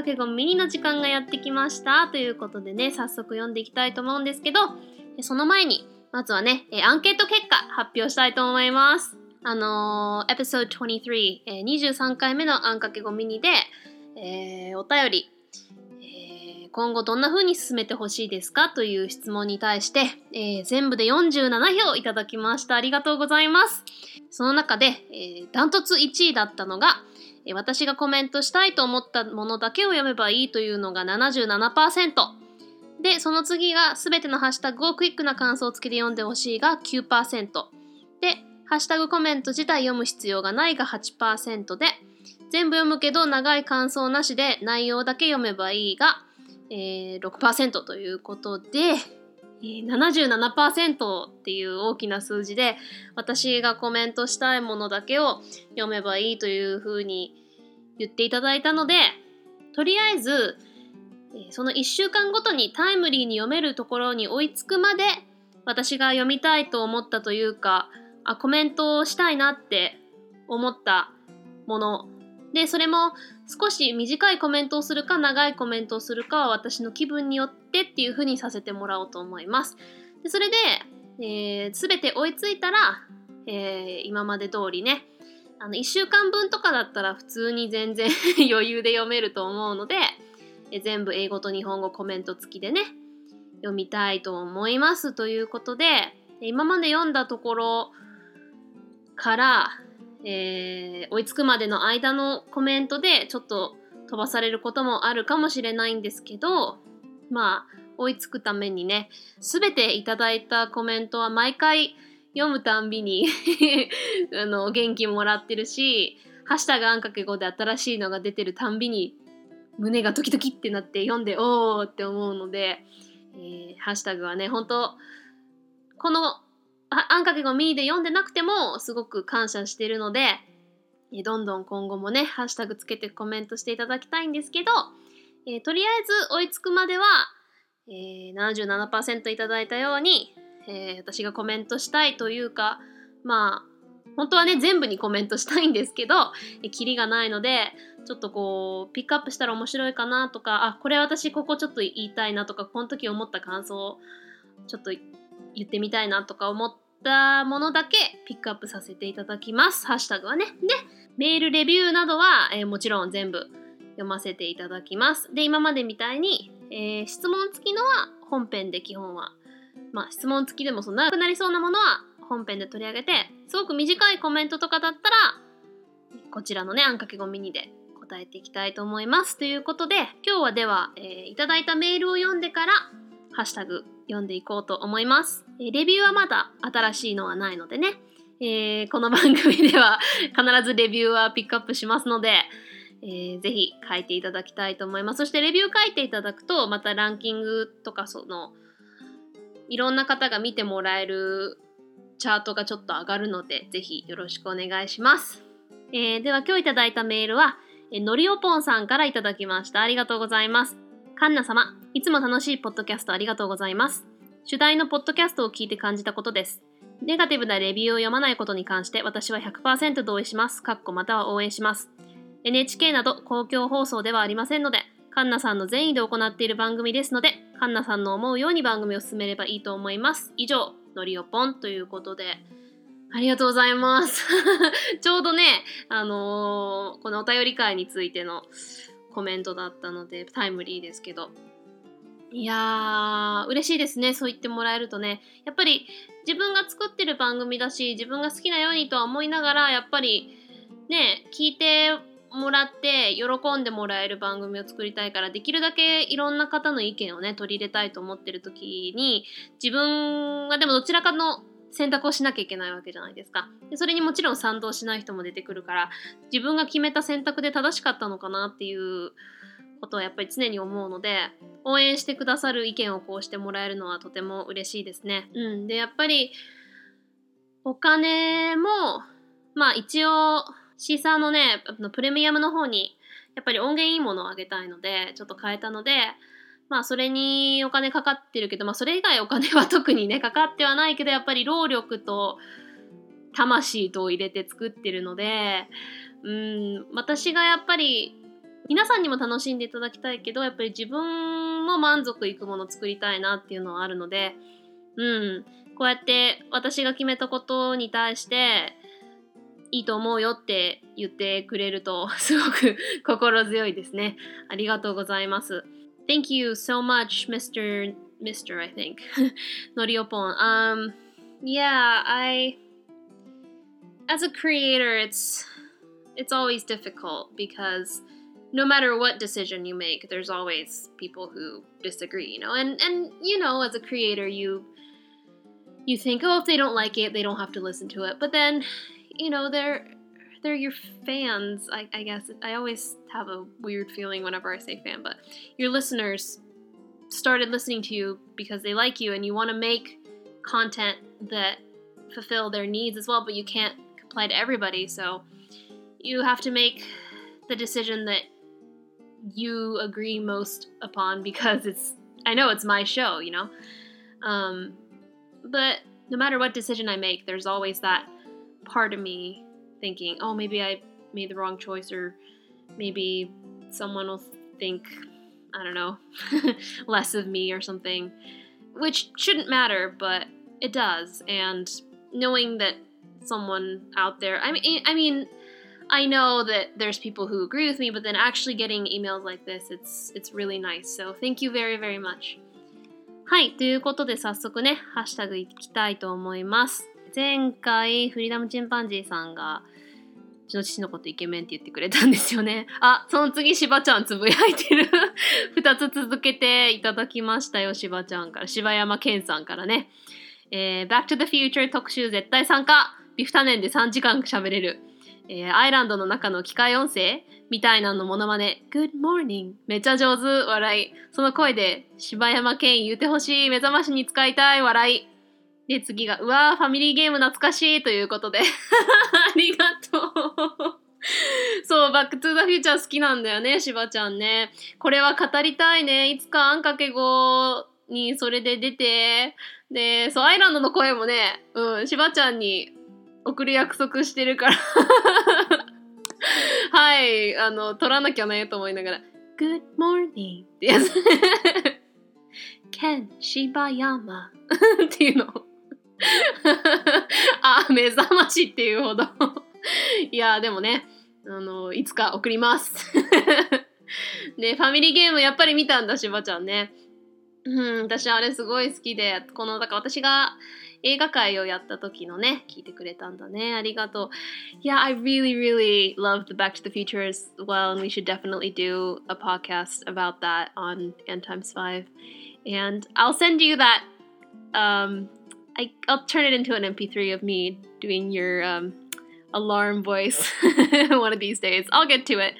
かけごミニの時間がやってきました。ということでね、早速読んでいきたいと思うんですけど、その前に、まずはね、アンケート結果発表したいと思います。あのー、エピソード23、23回目のあんかけごミニで、えー、お便りえ、今後どんな風に進めてほしいですかという質問に対して、えー、全部で47票いただきました。ありがとうございます。その中で、えー、ダントツ1位だったのが、私がコメントしたいと思ったものだけを読めばいいというのが77%。で、その次が全てのハッシュタグをクイックな感想をつけて読んでほしいが9%。で、ハッシュタグコメント自体読む必要がないが8%で、全部読むけど長い感想なしで内容だけ読めばいいがえー、6%ということで、77%っていう大きな数字で私がコメントしたいものだけを読めばいいというふうに言っていただいたのでとりあえず、その1週間ごとにタイムリーに読めるところに追いつくまで私が読みたいと思ったというかあコメントをしたいなって思ったものでそれも少し短いコメントをするか長いコメントをするかは私の気分によってっていう風にさせてもらおうと思います。でそれで、えー、全て追いついたら、えー、今まで通りねあの1週間分とかだったら普通に全然 余裕で読めると思うので、え全部英語と日本語コメント付きでね読みたいと思いますということで今まで読んだところからえー、追いつくまでの間のコメントでちょっと飛ばされることもあるかもしれないんですけどまあ追いつくためにね全ていただいたコメントは毎回読むたんびに あの元気もらってるし「ハッシュタグあんかけ語」で新しいのが出てるたんびに胸がドキドキってなって読んでおーって思うので、えー、ハッシュタグはね本当このあんかけがミーで読んでなくてもすごく感謝してるので、えどんどん今後もね、ハッシュタグつけてコメントしていただきたいんですけど、えー、とりあえず追いつくまでは、えー、77%いただいたように、えー、私がコメントしたいというか、まあ、本当はね、全部にコメントしたいんですけど、えー、キリがないので、ちょっとこう、ピックアップしたら面白いかなとか、あ、これ私ここちょっと言いたいなとか、この時思った感想をちょっと言ってみたいなとか思ったものだけピックアップさせていただきます。ハッシュタグはね。で、メール、レビューなどは、えー、もちろん全部読ませていただきます。で、今までみたいに、えー、質問付きのは本編で基本は、まあ質問付きでもそんな長くなりそうなものは本編で取り上げて、すごく短いコメントとかだったら、こちらのね、あんかけごミニで答えていきたいと思います。ということで、今日はでは、えー、いただいたメールを読んでから、ハッシュタグ読んでいこうと思います。レビューはまだ新しいのはないのでね、えー、この番組では 必ずレビューはピックアップしますので、えー、ぜひ書いていただきたいと思います。そしてレビュー書いていただくと、またランキングとかその、いろんな方が見てもらえるチャートがちょっと上がるので、ぜひよろしくお願いします。えー、では今日いただいたメールは、えのりおぽんさんからいただきました。ありがとうございます。カンナ様、いつも楽しいポッドキャストありがとうございます。主題のポッドキャストを聞いて感じたことです。ネガティブなレビューを読まないことに関して私は100%同意します。かっこまたは応援します。NHK など公共放送ではありませんので、カンナさんの善意で行っている番組ですので、カンナさんの思うように番組を進めればいいと思います。以上、のりおぽんということで、ありがとうございます。ちょうどね、あのー、このお便り会についてのコメントだったのでタイムリーですけど。いやー嬉しいですね。そう言ってもらえるとね。やっぱり自分が作ってる番組だし自分が好きなようにとは思いながらやっぱりね聞いてもらって喜んでもらえる番組を作りたいからできるだけいろんな方の意見をね取り入れたいと思ってる時に自分がでもどちらかの選択をしなきゃいけないわけじゃないですかでそれにもちろん賛同しない人も出てくるから自分が決めた選択で正しかったのかなっていうことはやっぱり常に思うので応援してくださる意見をこうしてもらえるのはとても嬉しいですね。うん、でやっぱりお金もまあ一応シーサーのねプレミアムの方にやっぱり音源いいものをあげたいのでちょっと変えたのでまあそれにお金かかってるけど、まあそれ以外お金は特にね、かかってはないけど、やっぱり労力と、魂と入れて作ってるのでうん私がやっぱり皆さんにも楽しんでいただきたいけどやっぱり自分も満足いくものを作りたいなっていうのはあるのでうんこうやって私が決めたことに対していいと思うよって言ってくれるとすごく心強いですね。ありがとうございます。Thank you so much, Mr. Mr. I think. Noriopon. Um, yeah, I as a creator, it's it's always difficult because no matter what decision you make, there's always people who disagree, you know. And and you know, as a creator, you you think, oh, if they don't like it, they don't have to listen to it. But then you know, they're they're your fans. I, I guess I always have a weird feeling whenever I say fan, but your listeners started listening to you because they like you and you want to make content that fulfill their needs as well, but you can't apply to everybody. So you have to make the decision that you agree most upon because it's I know it's my show, you know. Um, but no matter what decision I make, there's always that part of me thinking, oh, maybe I made the wrong choice, or maybe someone will think, I don't know, less of me or something, which shouldn't matter, but it does. And knowing that someone out there, I mean, I mean, I know that there's people who agree with me, but then actually getting emails like this, it's it's really nice. So thank you very very much. はい、ということで早速ね、ハッシュタグいきたいと思います。前回フリーダムチンパンジーさんがう ちの父のことイケメンって言ってくれたんですよね。あ、その次しばちゃんつぶやいてる。2つ続けていただきましたよ、しばちゃんから。柴山健さんからね。えー、Back to the Future 特集絶対参加ビフタネンで3時間喋れる。えー、アイランドの中の機械音声みたいなのものまね。Good morning めっちゃ上手笑い。その声で柴山健言うてほしい目覚ましに使いたい笑い。で、次が、うわー、ファミリーゲーム懐かしいということで。ありがとう。そう、バックトゥーザフューチャー好きなんだよね、しばちゃんね。これは語りたいね。いつかあんかけ語にそれで出て。で、そう、アイランドの声もね、うん、しばちゃんに送る約束してるから はい、あの、取らなきゃねと思いながら、Good morning ってやつ。Ken 柴山っていうのをあ、目覚ましっていうほどいや、でもね、あの、いつか送ります。ね、ファミリーゲームやっぱり見たんだ、しばちゃんね。うん、私あれすごい好きで、この、だから私が映画界をやった時のね、聞いてくれたんだね。ありがとう。Yeah, I really, really love the Back to the Future as well, and we should definitely do a podcast about that on N times 5. And I'll send you that um, I, I'll turn it into an MP3 of me doing your um, alarm voice one of these days. I'll get to it.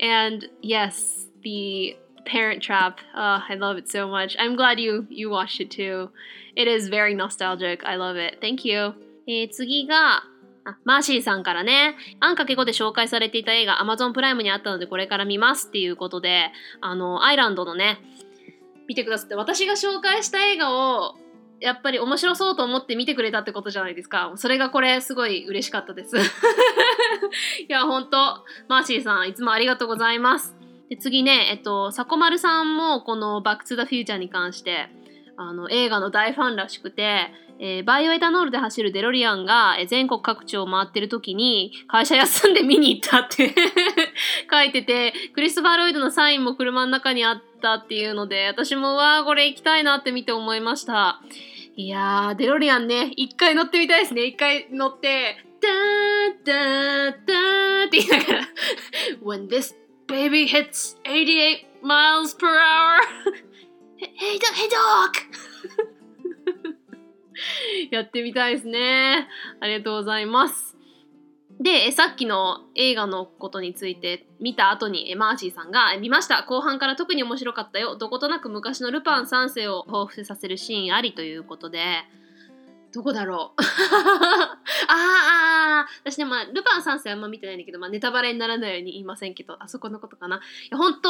And yes, the Parent Trap. Uh, I love it so much. I'm glad you you watched it too. It is very nostalgic. I love it. Thank you. えー、次があマーシーさんからね、あんかけ語で紹介されていた映画 Amazon プライムにあったのでこれから見ますっていうことで、あの、アイランドのね、見てくださって、私が紹介した映画をやっぱり面白そうと思って見てくれたってことじゃないですか。それがこれすごい嬉しかったです。いや、ほんと、マーシーさん、いつもありがとうございます。で次ね、えっと、さこまるさんもこのバックトゥザフューチャーに関して、あの映画の大ファンらしくて、えー、バイオエタノールで走るデロリアンが全国各地を回ってる時に会社休んで見に行ったって 書いててクリストファー・ロイドのサインも車の中にあったっていうので私もわあこれ行きたいなって見て思いました。いやーデロリアンね一回乗ってみたいですね。一回乗ってダーダーダーって言いながら When this baby hits 88 miles per hour Hey, dog! Hey, dog! やってみたいですね。ありがとうございます。で、さっきの映画のことについて見た後にマーシーさんが見ました。後半から特に面白かったよ。どことなく昔のルパン三世を彷彿させるシーンありということで、どこだろう ああ、私ね、まあ、ルパン三世あんま見てないんだけど、まあ、ネタバレにならないように言いませんけど、あそこのことかな。いや、ほんと、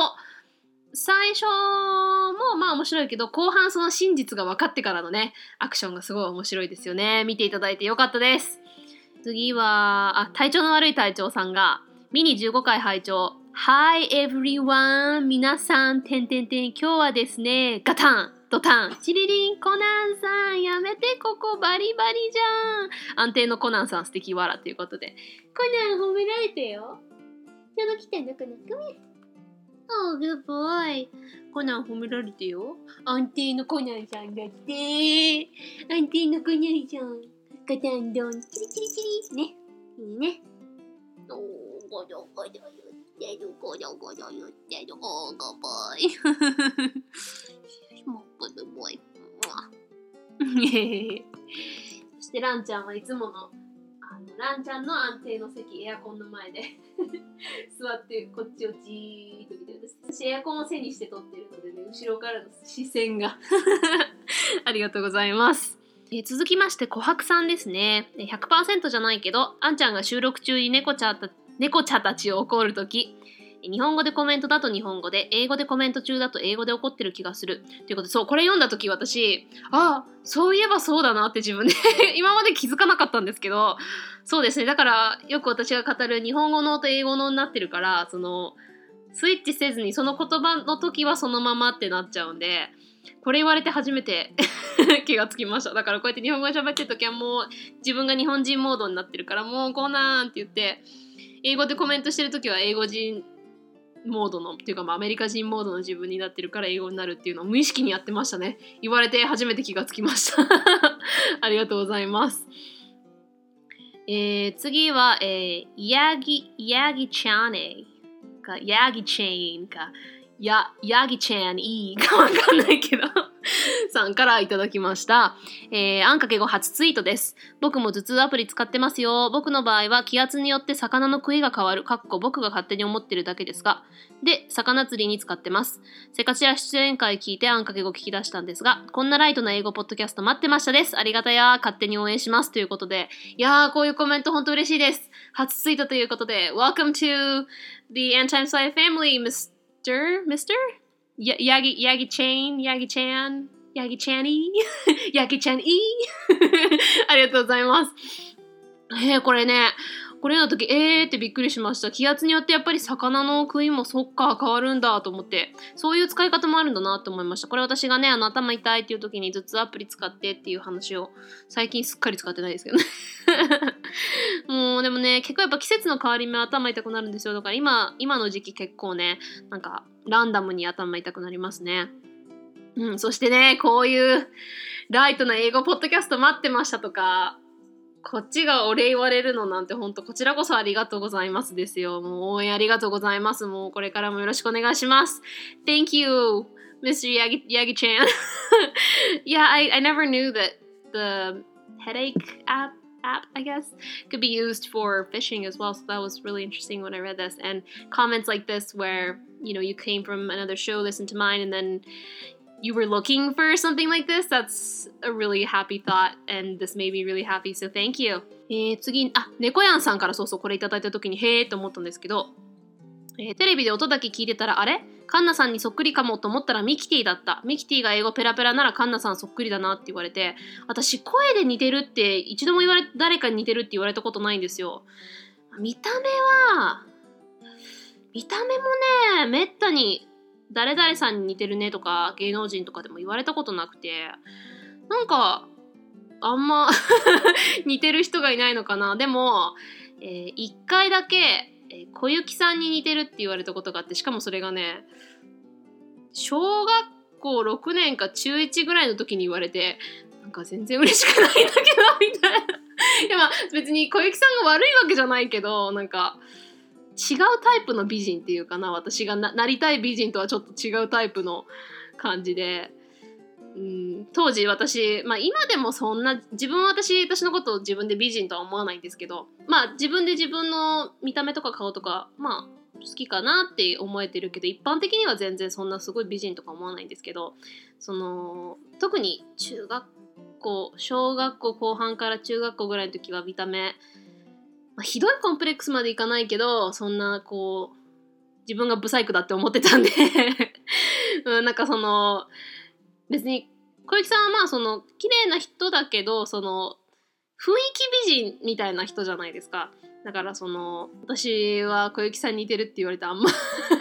最初もまあ面白いけど後半その真実が分かってからのねアクションがすごい面白いですよね。見ていただいてよかったです。次は、あ、体調の悪い隊長さんが、ミニ15回拝聴。Hi everyone! 皆さん、てんてんてん、今日はですね、ガタンドタン。チリリンコナンさんやめてここバリバリじゃん。安定のコナンさん素敵わらということで。コナン褒められてよ。ちょうど来たのコナン。ごめん。Oh, good boy. コナン褒められてよ。安定のコナンさんだって。安定のコナンさん。ガタンドン、チリチリチリ。ね。いいね。おー、ゴロゴロ言ってる、ゴロゴロ言ってる。おー、ゴボイ。もう、ゴロボイ。そしてランちゃんはいつものあのランちゃんの安定の席エアコンの前で。座ってこっちをじーっと見てるんです。私エアコンを背にして撮ってるのでね後ろからの視線が。ありがとうございます、え続きまして琥珀さんですね。100%じゃないけどあんちゃんが収録中に猫ちゃた猫ちゃたちを怒るとき日本語でコメントだと日本語で英語でコメント中だと英語で怒ってる気がする。ということでそうこれ読んだ時私あそういえばそうだなって自分で 今まで気づかなかったんですけどそうですね。だからよく私が語る日本語のと英語のになってるからそのスイッチせずにその言葉の時はそのままってなっちゃうんでこれ言われて初めて 気がつきました。だからこうやって日本語で喋ってる時はもう自分が日本人モードになってるからもうこうなんって言って英語でコメントしてる時は英語人モードのっていうかまあアメリカ人モードの自分になってるから英語になるっていうのを無意識にやってましたね。言われて初めて気がつきました。ありがとうございます。えー、次は、えー、ヤギヤギチャーネかヤギチェーンか。やヤギチェーンいいかわかんないけど。さんからいただきました。えー、あんかけ後初ツイートです。僕も頭痛アプリ使ってますよ。僕の場合は気圧によって魚の食いが変わる。かっこ僕が勝手に思ってるだけですが。で、魚釣りに使ってます。せかしら出演会聞いてあんかけ後聞き出したんですが、こんなライトな英語ポッドキャスト待ってましたです。ありがたや、勝手に応援します。ということで、いやー、こういうコメント本当嬉しいです。初ツイートということで、Welcome to the Anti-Sci Family, Mr. Mr. やヤギ、ヤギチェーン、ヤギチャン、ヤギチャニー、ヤギちゃんいいありがとうございます。えー、これね、これの時、えーってびっくりしました。気圧によってやっぱり魚の食いもそっか変わるんだと思って、そういう使い方もあるんだなと思いました。これ私がね、あの頭痛いっていう時に頭痛アプリ使ってっていう話を最近すっかり使ってないですけどね。もうでもね、結構やっぱ季節の変わり目頭痛くなるんですよ。だから今、今の時期結構ね、なんかランダムに頭痛くなりますね。うん、そしてね、こういうライトな英語ポッドキャスト待ってましたとか、こっちがお礼言われるのなんて本当こちらこそありがとうございますですよ。もう応援ありがとうございます。もうこれからもよろしくお願いします。Thank you, Mr. Yagi, Yagi-chan. yeah, I, I never knew that the headache app app, I guess, could be used for fishing as well. So that was really interesting when I read this. And comments like this, where you know you came from another show, listen to mine, and then you were looking for something like this. That's a really happy thought, and this made me really happy. So thank you. Eh, えー、次あ、猫やんさんからそうそうこれいただいた時にへえと思ったんですけど、えー、テレビで音だけ聞いてたらあれカンナさんにそっくりかもと思ったらミキティだった。ミキティが英語ペラペラならカンナさんそっくりだなって言われて、私声で似てるって一度も言われ、誰かに似てるって言われたことないんですよ。見た目は、見た目もね、めったに誰々さんに似てるねとか芸能人とかでも言われたことなくてなんかあんま 似てる人がいないのかなでも、えー、1回だけ、え小雪さんに似てるって言われたことがあってしかもそれがね小学校6年か中1ぐらいの時に言われてなんか全然嬉しくないんだけどみたいな。いやまあ別に小雪さんが悪いわけじゃないけどなんか違うタイプの美人っていうかな私がななりたい美人とはちょっと違うタイプの感じで、うん、当時私、まあ、今でもそんな自分は私私のことを自分で美人とは思わないんですけどまあ自分で自分の見た目とか顔とかまあ好きかなって思えてるけど一般的には全然そんなすごい美人とか思わないんですけどその特に中学校小学校後半から中学校ぐらいの時は見た目まあ、ひどいコンプレックスまでいかないけどそんなこう自分がブサイクだって思ってたんで うん、なんかその別に小雪さんはまあその綺麗な人だけどその雰囲気美人みたいな人じゃないですか。だからその私は小雪さんに似てるって言われてあんま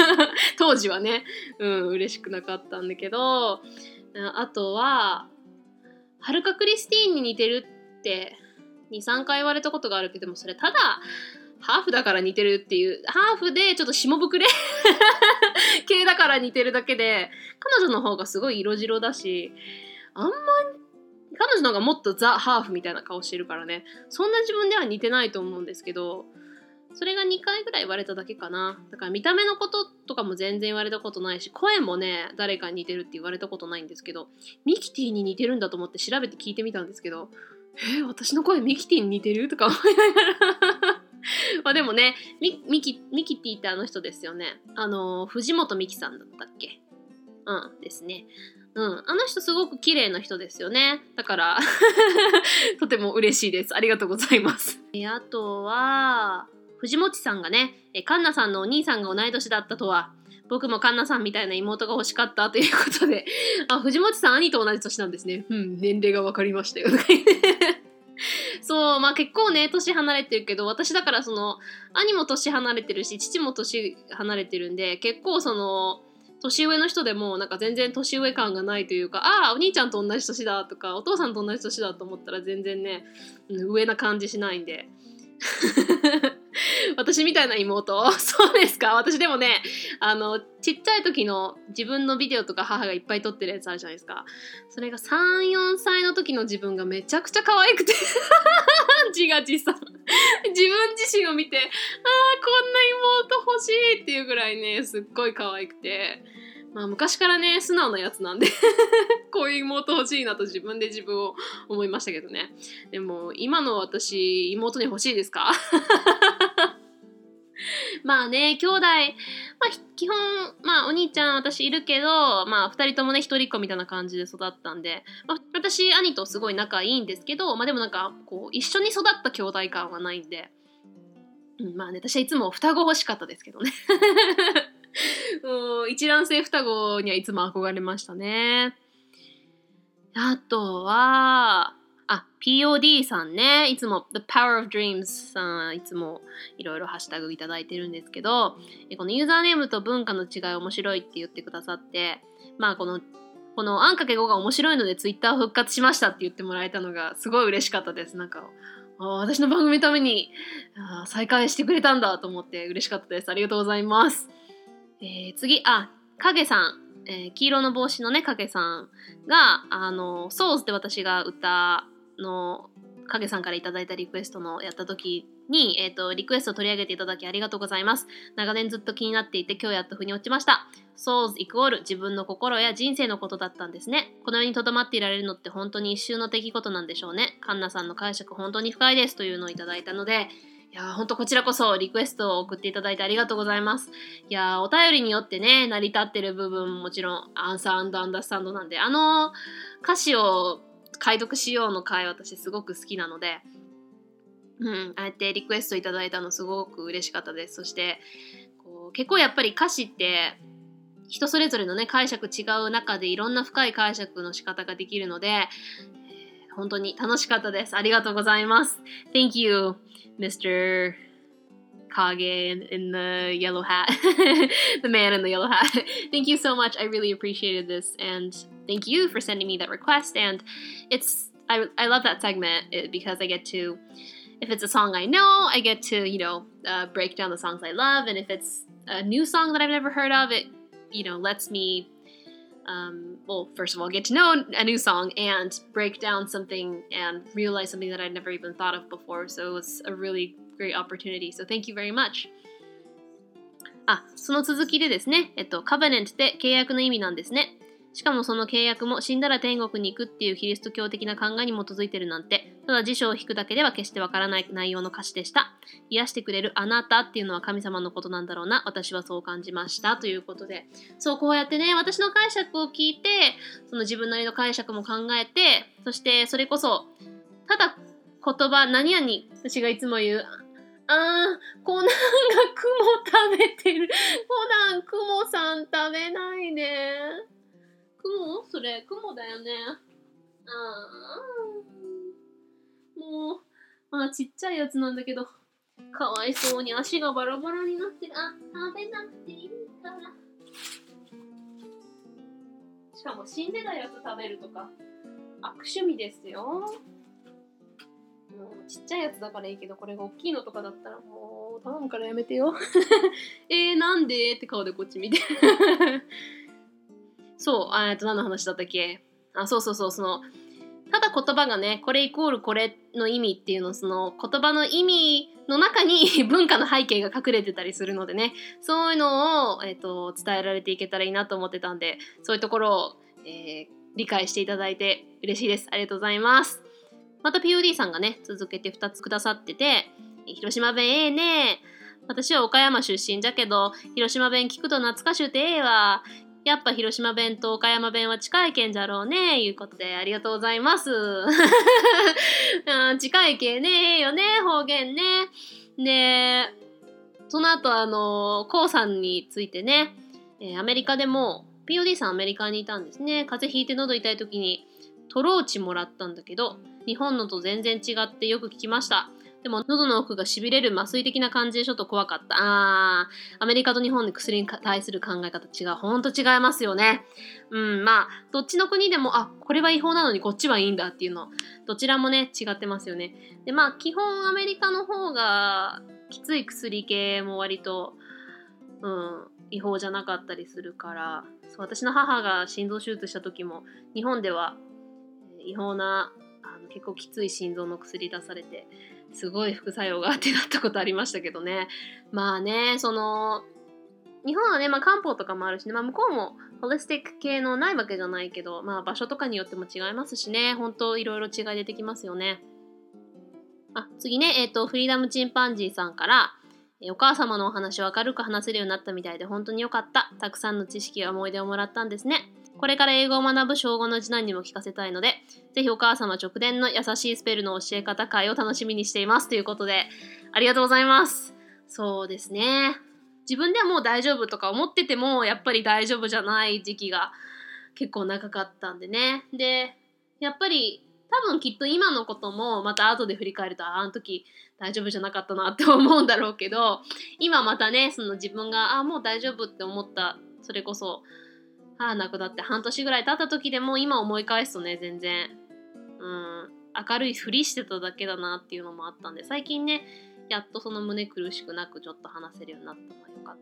当時はねうん嬉しくなかったんだけどあとははるかクリスティーンに似てるって23回言われたことがあるけどもそれただハーフだから似てるっていうハーフでちょっと下膨れ 系だから似てるだけで彼女の方がすごい色白だしあんまり彼女の方がもっとザ・ハーフみたいな顔してるからね。そんな自分では似てないと思うんですけどそれが2回ぐらい言われただけかな。だから見た目のこととかも全然言われたことないし声もね誰かに似てるって言われたことないんですけどミキティに似てるんだと思って調べて聞いてみたんですけどえー、私の声ミキティに似てる？とか思いながら。まあでもねミキミキティってあの人ですよねあの藤本美貴さんだったっけ？うんですねうん、あの人すごく綺麗な人ですよね。だから とても嬉しいです。ありがとうございます。あとは、藤本さんがね、カンナさんのお兄さんが同い年だったとは、僕もカンナさんみたいな妹が欲しかったということで、あ、藤本さん兄と同じ年なんですね。うん、年齢が分かりましたよ。そう、まあ結構ね、年離れてるけど、私だからその、兄も年離れてるし、父も年離れてるんで、結構その、年上の人でもなんか全然年上感がないというかああお兄ちゃんと同じ年だとかお父さんと同じ年だと思ったら全然ね上な感じしないんで。私みたいな妹？そうですか？私でもねあのちっちゃい時の自分のビデオとか母がいっぱい撮ってるやつあるじゃないですか。それが34歳の時の自分がめちゃくちゃ可愛くて。自画自賛。自分自身を見てああこんな妹欲しいっていうぐらいねすっごい可愛くて。まあ昔からね素直なやつなんで こういう妹欲しいなと自分で自分を思いましたけどね。でも今の私妹に欲しいですか？まあね兄弟、まあ、基本まあお兄ちゃん私いるけどまあ2人ともね一人っ子みたいな感じで育ったんで、まあ、私兄とすごい仲いいんですけどまあでもなんかこう一緒に育った兄弟感はないんで、うん、まあね私はいつも双子欲しかったですけどね。もう一卵性双子にはいつも憧れましたね。あとは、あ、POD さんね、いつも The Power of Dreams さん、いつもいろいろハッシュタグいただいてるんですけど、このユーザーネームと文化の違い面白いって言ってくださって、まあこのこのあんかけ語が面白いのでツイッター復活しましたって言ってもらえたのがすごい嬉しかったです。なんか、私の番組のために再開してくれたんだと思って嬉しかったです。ありがとうございます。えー、次、あ、影さん。えー、黄色の帽子のね、影さんが、あの、ソーズって私が歌の影さんから頂いたリクエストのやった時に、えーと、リクエストを取り上げていただきありがとうございます。長年ずっと気になっていて今日やっと腑に落ちました。Souls イコール自分の心や人生のことだったんですね。この世にとどまっていられるのって本当に一瞬の出来事なんでしょうね。カンナさんの解釈本当に深いですというのをいただいたので、いやほんとこちらこそリクエストを送っていただいてありがとうございます。いやお便りによってね、成り立ってる部分もちろんアンサーアンダースタンドなんで、あの歌詞を解読しようの回私すごく好きなので、うん、あえてリクエストいただいたのすごく嬉しかったです。そしてこう結構やっぱり歌詞って人それぞれのね解釈違う中でいろんな深い解釈の仕方ができるので、本当に楽しかったです。ありがとうございます。Thank you, Mr. Kage in, in the yellow hat, the man in the yellow hat. thank you so much. I really appreciated this, and thank you for sending me that request. And it's I I love that segment eh, because I get to. If it's a song I know, I get to, you know, uh, break down the songs I love. And if it's a new song that I've never heard of, it, you know, lets me um, well, first of all, get to know a new song and break down something and realize something that I'd never even thought of before. So it was a really great opportunity. So thank you very much. あ、その続きでですね、えっと、カバネントって契約の意味なんですね。 しかもその契約も死んだら天国に行くっていうキリスト教的な考えに基づいてるなんて、ただ辞書を引くだけでは決してわからない内容の歌詞でした。癒してくれるあなたっていうのは神様のことなんだろうな。私はそう感じました。ということで、そうこうやってね、私の解釈を聞いて、その自分なりの解釈も考えて、そしてそれこそ、ただ言葉、何々、私がいつも言う、あー、コナンが雲食べてる。コナン、雲さん食べないで。雲？それ、雲だよね。ああ。もう、まあちっちゃいやつなんだけど、かわいそうに足がバラバラになってる。あ、食べなくていいから。しかも死んでたやつ食べるとか、悪趣味ですよ。もうちっちゃいやつだからいいけど、これが大きいのとかだったらもう頼むからやめてよ。えー、なんで？って顔でこっち見て。そう、えっと何の話だったっけ？あ、そうそうそう、その、ただ言葉がねこれイコールこれの意味っていうのその言葉の意味の中に 文化の背景が隠れてたりするのでね。そういうのを、えーと、伝えられていけたらいいなと思ってたんでそういうところを、えー、理解していただいて嬉しいです。ありがとうございます。また POD さんがね続けて2つくださってて広島弁ええね私は岡山出身じゃけど広島弁聞くと懐かしゅうてええわ。やっぱ広島弁と岡山弁は近い県じゃろうね。いうことでありがとうございます。近い県ねええよね、方言ね。で、その後あの、コウさんについてね、えー、アメリカでも、POD さんアメリカにいたんですね。風邪ひいて喉痛い時にトローチもらったんだけど、日本のと全然違ってよく聞きました。でも喉の奥がしびれる麻酔的な感じでちょっと怖かった。あー、アメリカと日本で薬に対する考え方違う。ほんと違いますよね。うん、まあ、どっちの国でも、あ、これは違法なのにこっちはいいんだっていうの、どちらもね、違ってますよね。で、まあ、基本アメリカの方がきつい薬系も割と、うん、違法じゃなかったりするからそう私の母が心臓手術した時も日本では違法なあの結構きつい心臓の薬出されてすごい副作用があってなったことありましたけどねまあねその日本はね、まあ、漢方とかもあるしね、まあ、向こうもホリスティック系のないわけじゃないけど、まあ、場所とかによっても違いますしね本当いろいろ違い出てきますよねあ次ねえっ、ー、とフリーダムチンパンジーさんからお母様のお話を明るく話せるようになったみたいで本当によかった。たくさんの知識や思い出をもらったんですね。これから英語を学ぶ小5の次男にも聞かせたいので、ぜひお母様直伝の優しいスペルの教え方会を楽しみにしています。ということで、ありがとうございます。そうですね。自分ではもう大丈夫とか思ってても、やっぱり大丈夫じゃない時期が結構長かったんでね。で、やっぱり多分きっと今のこともまた後で振り返るとあの時大丈夫じゃなかったなって思うんだろうけど今またねその自分があもう大丈夫って思ったそれこそ母亡くなって半年ぐらい経った時でも今思い返すとね全然うん明るいふりしてただけだなっていうのもあったんで最近ねやっとその胸苦しくなくちょっと話せるようになったのはよかっ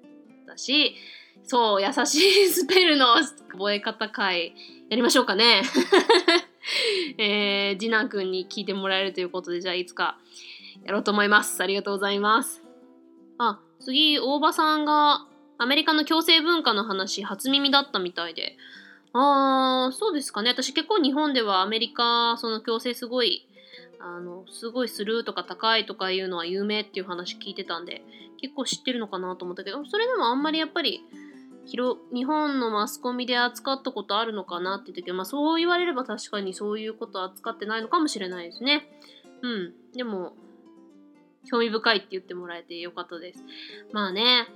たしそう優しいスペルの覚え方会やりましょうかね。えー、次男くんに聞いてもらえるということでじゃあいつかやろうと思います。ありがとうございます。あ次大場さんがアメリカの共生文化の話初耳だったみたいで。あー、そうですかね。私結構日本ではアメリカ、その共生すごい、あの、すごいするとか高いとかいうのは有名っていう話聞いてたんで、結構知ってるのかなと思ったけど、それでもあんまりやっぱり、広日本のマスコミで扱ったことあるのかなって言ったけど、まあそう言われれば確かにそういうこと扱ってないのかもしれないですね。うん。でも、興味深いって言ってもらえてよかったです。まあね、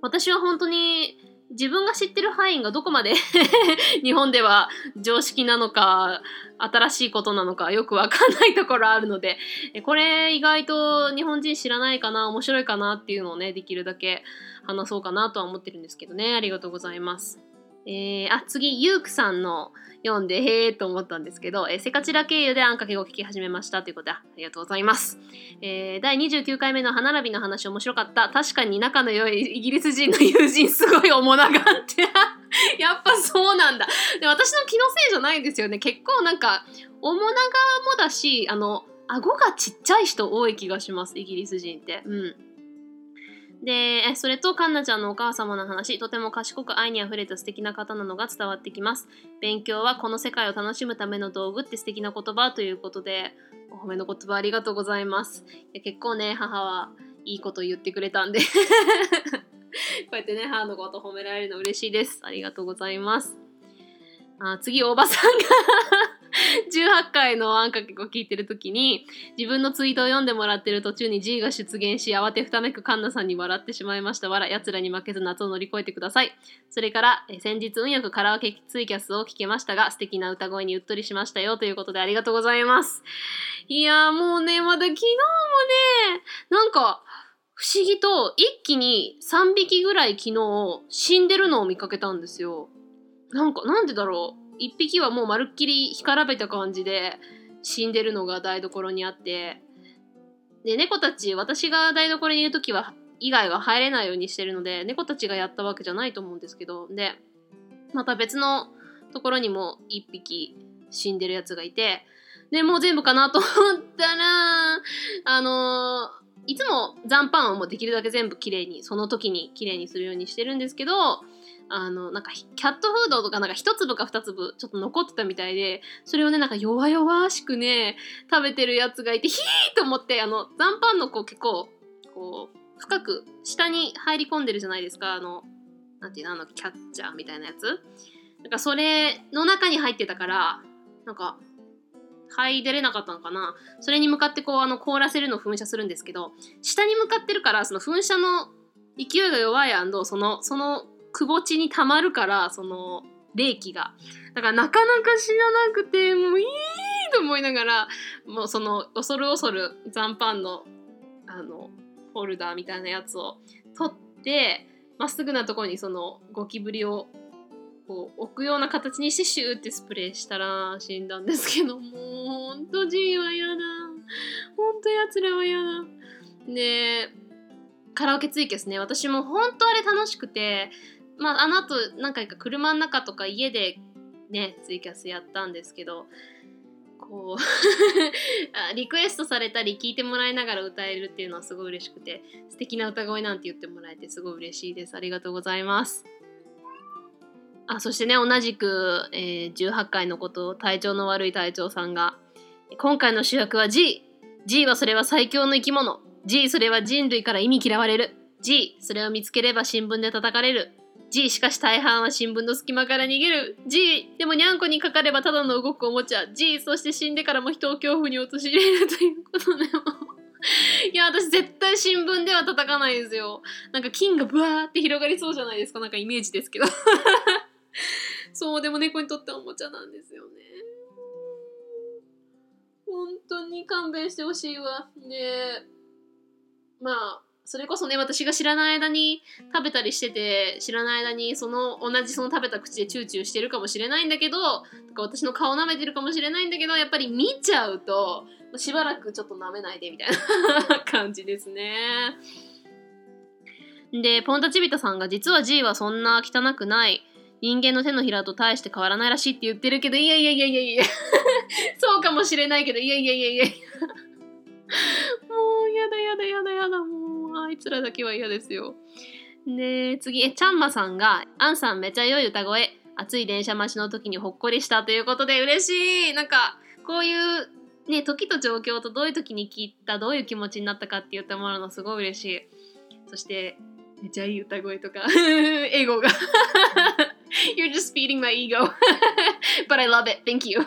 私は本当に自分が知ってる範囲がどこまで 日本では常識なのか新しいことなのかよくわかんないところあるのでこれ意外と日本人知らないかな面白いかなっていうのをねできるだけ話そうかなとは思ってるんですけどねありがとうございます。えー、あ次ゆうくさんの読んでへえと思ったんですけど、えー、セカチラ経由であんかけを聞き始めましたということでありがとうございます、えー、第29回目の歯並びの話面白かった。確かに仲の良いイギリス人の友人すごい面長って。やっぱそうなんだ。で私の気のせいじゃないんですよね。結構なんか面長もだしあの顎がちっちゃい人多い気がしますイギリス人って。うん。で、それとカンナちゃんのお母様の話、とても賢く愛にあふれた素敵な方なのが伝わってきます。勉強はこの世界を楽しむための道具って素敵な言葉ということで、お褒めの言葉ありがとうございます。いや結構ね、母はいいこと言ってくれたんで こうやってね、母のこと褒められるの嬉しいです。ありがとうございます。あ次、おばさんが18回のあんかけを聞いてる時に自分のツイートを読んでもらってる途中に G が出現し慌てふためくカンナさんに笑ってしまいました。わら奴らに負けず夏を乗り越えてください。それからえ先日運よくカラオケツイキャスを聞けましたが素敵な歌声にうっとりしましたよということでありがとうございます。いやーもうねまだ昨日もねなんか不思議と一気に3匹ぐらい昨日死んでるのを見かけたんですよ。なんかなんでだろう？1匹はもうまるっきり干からべた感じで死んでるのが台所にあって。で猫たち私が台所にいる時は以外は入れないようにしてるので猫たちがやったわけじゃないと思うんですけど。でまた別のところにも1匹死んでるやつがいて。でもう全部かなと思ったらあのいつも残飯をもうできるだけ全部きれいにその時にきれいにするようにしてるんですけどあのなんかキャットフードとかなんか一粒か二粒ちょっと残ってたみたいでそれをねなんか弱々しくね食べてるやつがいてヒーと思ってあの残飯のこう結構こう深く下に入り込んでるじゃないですか。あのなんていうのあのキャッチャーみたいなやつ。なんかそれの中に入ってたからなんか入れれなかったのかな。それに向かってこうあの凍らせるのを噴射するんですけど下に向かってるからその噴射の勢いが弱いそのそのくぼ地にたまるからその冷気が。だからなかなか死ななくてもういいと思いながらもうその恐る恐る残飯のあのホルダーみたいなやつを取ってまっすぐなとこにそのゴキブリをこう置くような形にしてシューってスプレーしたら死んだんですけどもうほんと G は嫌だ。ほんとやつらは嫌だ。でカラオケツイキャスね。私も本当あれ楽しくてまああの後何回か車の中とか家でねツイキャスやったんですけどこう リクエストされたり聞いてもらいながら歌えるっていうのはすごい嬉しくて素敵な歌声なんて言ってもらえてすごい嬉しいです。ありがとうございます。あそしてね同じく、えー、18回のことを体調の悪い隊長さんが今回の主役は G G はそれは最強の生き物。G それは人類から意味嫌われる。G それを見つければ新聞で叩かれる。G しかし大半は新聞の隙間から逃げる G でもにゃんこにかかればただの動くおもちゃ G そして死んでからも人を恐怖に陥れるという。ことでもいや私絶対新聞では叩かないですよ。なんか金がブワーって広がりそうじゃないですか。なんかイメージですけど。そうでも猫にとってはおもちゃなんですよね。本当に勘弁してほしいわ。ね。まあそれこそね私が知らない間に食べたりしてて知らない間にその同じその食べた口でチューチューしてるかもしれないんだけどとか私の顔舐めてるかもしれないんだけどやっぱり見ちゃうとしばらくちょっと舐めないでみたいな感じですね。でポンタチビタさんが実は G はそんな汚くない人間の手のひらと大して変わらないらしいって言ってるけどいやいやいやいやいや そうかもしれないけどいやいやいやいや もうやだやだやだやだもう。あいつらだけは嫌ですよ。で、次、え、ちゃんまさんが、アンさんめちゃ良い歌声、暑い電車待ちの時にほっこりしたということで嬉しいなんか、こういう、ね、時と状況とどういう時に聞いた、どういう気持ちになったかって言ってもらうのすごい嬉しい。そして、めちゃいい歌声とか、エゴが。You're just feeding my ego. But I love it. Thank you.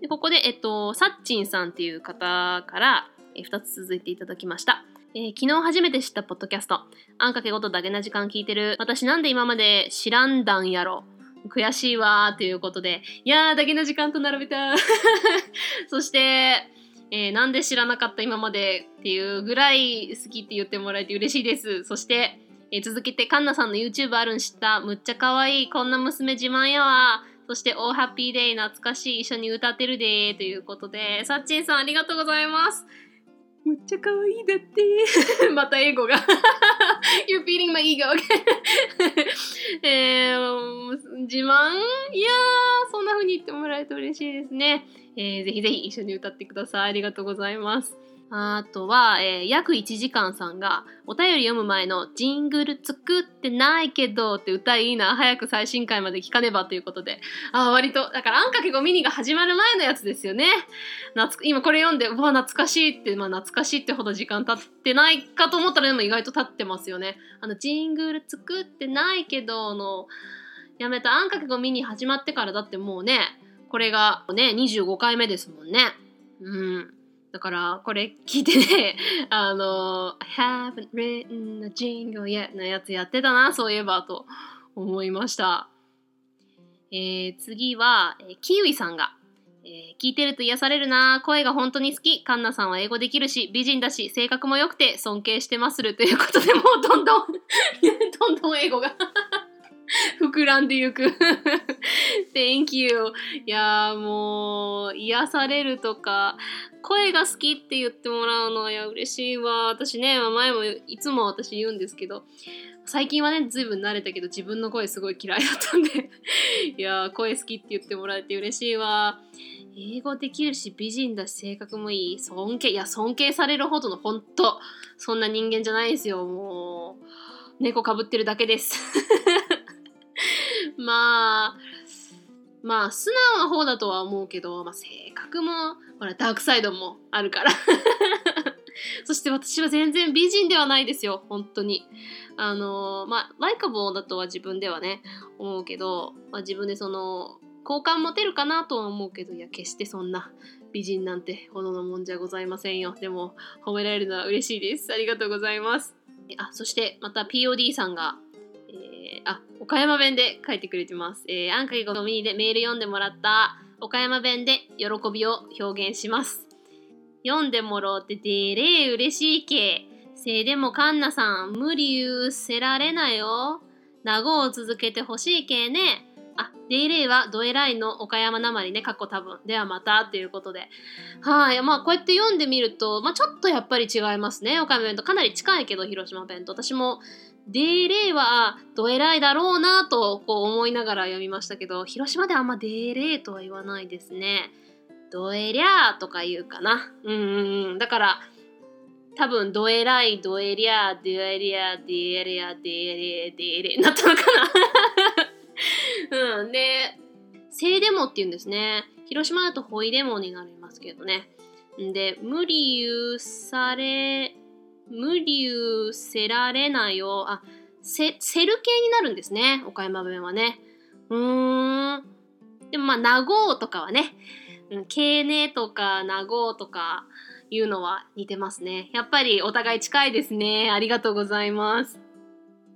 でここで、えっと、サッチンさんっていう方から、え2つ続いていただきました。えー、昨日初めて知ったポッドキャスト。あんかけごとだけな時間聞いてる。私なんで今まで知らんだんやろ。悔しいわーということで。いやー、だけな時間と並べた。そして、えー、なんで知らなかった今までっていうぐらい好きって言ってもらえて嬉しいです。そして、えー、続けてカンナさんの YouTube あるん知った。むっちゃ可愛い。こんな娘自慢やわ。そして、オーハッピーデイ懐かしい。一緒に歌ってるでということで、さっちんさんありがとうございます。むっちゃ可愛いだって。また英語が You're feeding my ego. えー、自慢？いやー、そんな風に言ってもらえると嬉しいですね。えー、ぜひぜひ一緒に歌ってください。ありがとうございます。あとは、えー、約1時間さんがお便り読む前の「ジングル作ってないけど」って歌いいな早く最新回まで聞かねばということであ割とだからあんかけごミニが始まる前のやつですよね今これ読んでうわ懐かしいってまあ懐かしいってほど時間経ってないかと思ったらでも意外と経ってますよねあのジングル作ってないけどのやめたあんかけごミニ始まってからだってもうねこれがね、25回目ですもんね。うん。だから、これ聞いてね、あの、haven't written a jingle yet のやつやってたな、そういえば、と思いました。えー、次は、えー、キウイさんが、えー、聞いてると癒されるな声が本当に好きカンナさんは英語できるし美人だし性格も良くて尊敬してまするということでもうどんどん どんどん英語が 膨らんでいく。Thank you. いやもう癒されるとか。声が好きって言ってもらうのいや嬉しいわ。私ね前もいつも私言うんですけど最近はね随分慣れたけど自分の声すごい嫌いだったんで。いや声好きって言ってもらえて嬉しいわ。英語できるし美人だし性格もいい。尊敬いや尊敬されるほどの本当そんな人間じゃないですよ。もう猫かぶってるだけです。まあまあ素直な方だとは思うけど、まあ、性格もほらダークサイドもあるから。そして私は全然美人ではないですよ本当に。あのまあライカボーだとは自分ではね思うけど、まあ、自分でその好感持てるかなとは思うけどいや決してそんな美人なんてほどのもんじゃございませんよ。でも褒められるのは嬉しいです。ありがとうございます。あそしてまた POD さんがえー、あ、岡山弁で書いてくれてます。えー、アンカギゴミでメール読んでもらった岡山弁で喜びを表現します。読んでもろうってでれえ嬉しいけ。せいでもカンナさん、無理言うせられなよ。名護を続けてほしいけね。あ、デイレイはドエライの岡山なまりね、過去多分。ではまたということで。はい。まあ、こうやって読んでみると、まあ、ちょっとやっぱり違いますね。岡山弁とかなり近いけど、広島弁と。私も、デイレイはドエライだろうなとこう思いながら読みましたけど、広島ではあんまデイレイとは言わないですね。ドエリャーとか言うかな。うんうんうん。だから、多分ドエライ、ドエリャー、デエリア、デエリア、デエレ、デエレなったのかな うん。で、セイデモって言うんですね。広島だとホイデモになりますけどね。で、無理ゆされ、無理せられないよ。あ、セセル系になるんですね。岡山弁はね。うーん。でもまあ、なごうとかはね、うん、けいねとかなごうとかいうのは似てますね。やっぱりお互い近いですね。ありがとうございます。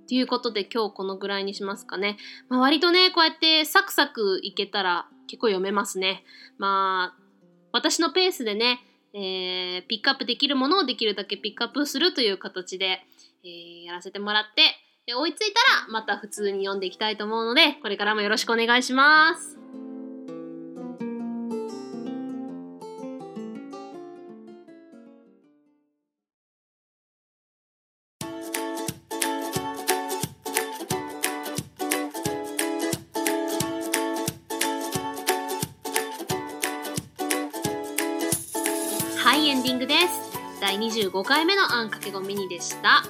ということで今日このぐらいにしますかね。まあ、割とね、こうやってサクサクいけたら結構読めますね。まあ、私のペースでね、えー、ピックアップできるものをできるだけピックアップするという形で、えー、やらせてもらって、で追いついたらまた普通に読んでいきたいと思うので、これからもよろしくお願いします。いエンディングです。第25回目のあんかけごミニでした、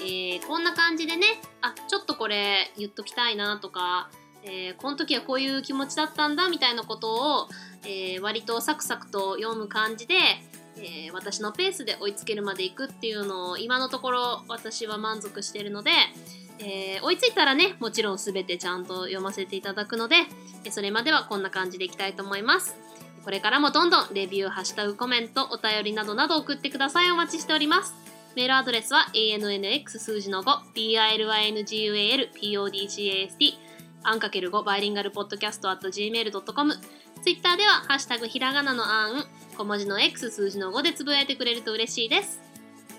えー、こんな感じでねあちょっとこれ言っときたいなとか、えー、この時はこういう気持ちだったんだみたいなことを、えー、割とサクサクと読む感じで、え私のペースで追いつけるまでいくっていうのを今のところ私は満足してるのでえ、追いついたらねもちろん全てちゃんと読ませていただくのでそれまではこんな感じでいきたいと思います。これからもどんどんレビュー、ハッシュタグ、コメント、お便りなどなど送ってください。お待ちしております。メールアドレスは ANNX 数字の5、BILINGUAL、PODCAST、アンかける5バイリンガルポッドキャスト at gmail.com。ツイッターでは、ハッシュタグひらがなのあん、小文字の X 数字の5でつぶやいてくれると嬉しいです。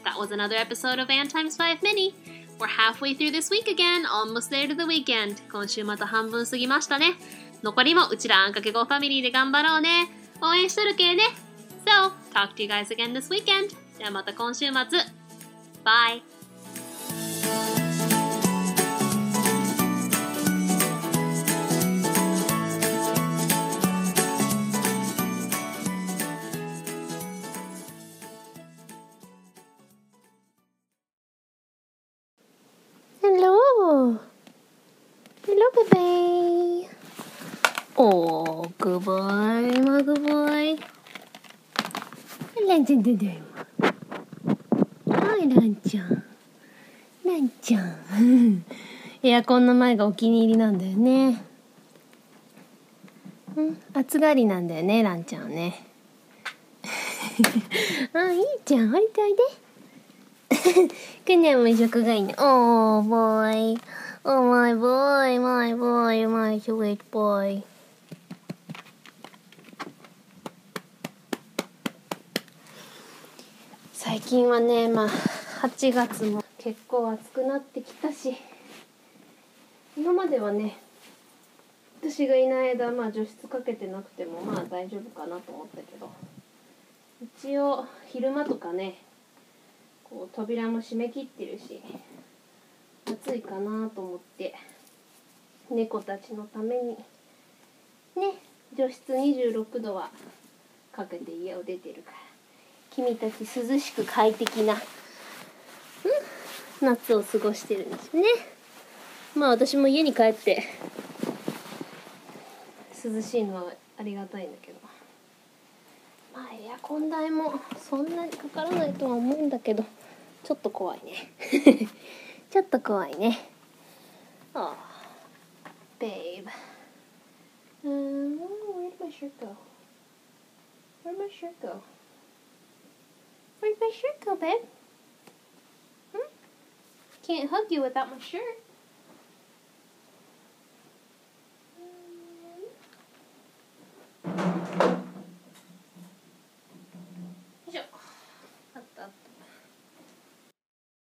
That was another episode of Ann Times 5 Mini. We're halfway through this week again, almost there to the weekend. 今週また半分過ぎましたね。残りもうちらあんかけごファミリーで頑張ろうね。応援しとるけね。So, talk to you guys again this weekend. ではまた今週末。Bye! ランちゃんだだよ。はい、ランちゃん。ランちゃん。エアコンの前がお気に入りなんだよね。うん？暑がりなんだよねランちゃんはね。あいいじゃん。降りておいで。くにゃも食がいいね。おーボーイおーマイボーイ。マイボーイ。マイスウィートボーイ。最近はねまあ8月も結構暑くなってきたし今まではね私がいない間まあ除湿かけてなくてもまあ大丈夫かなと思ったけど一応昼間とかねこう扉も閉め切ってるし暑いかなと思って猫たちのためにね除湿26度はかけて家を出てるから。君たち涼しく快適な、うん、夏を過ごしてるんですね。まあ私も家に帰って涼しいのはありがたいんだけど。まあエアコン代もそんなにかからないとは思うんだけどちょっと怖いね。ちょっと怖いね。ああ babe um where did my shirt go Where'd my shirt go Where'd my shirt go, babe? Hmm? Can't hug you without my shirt.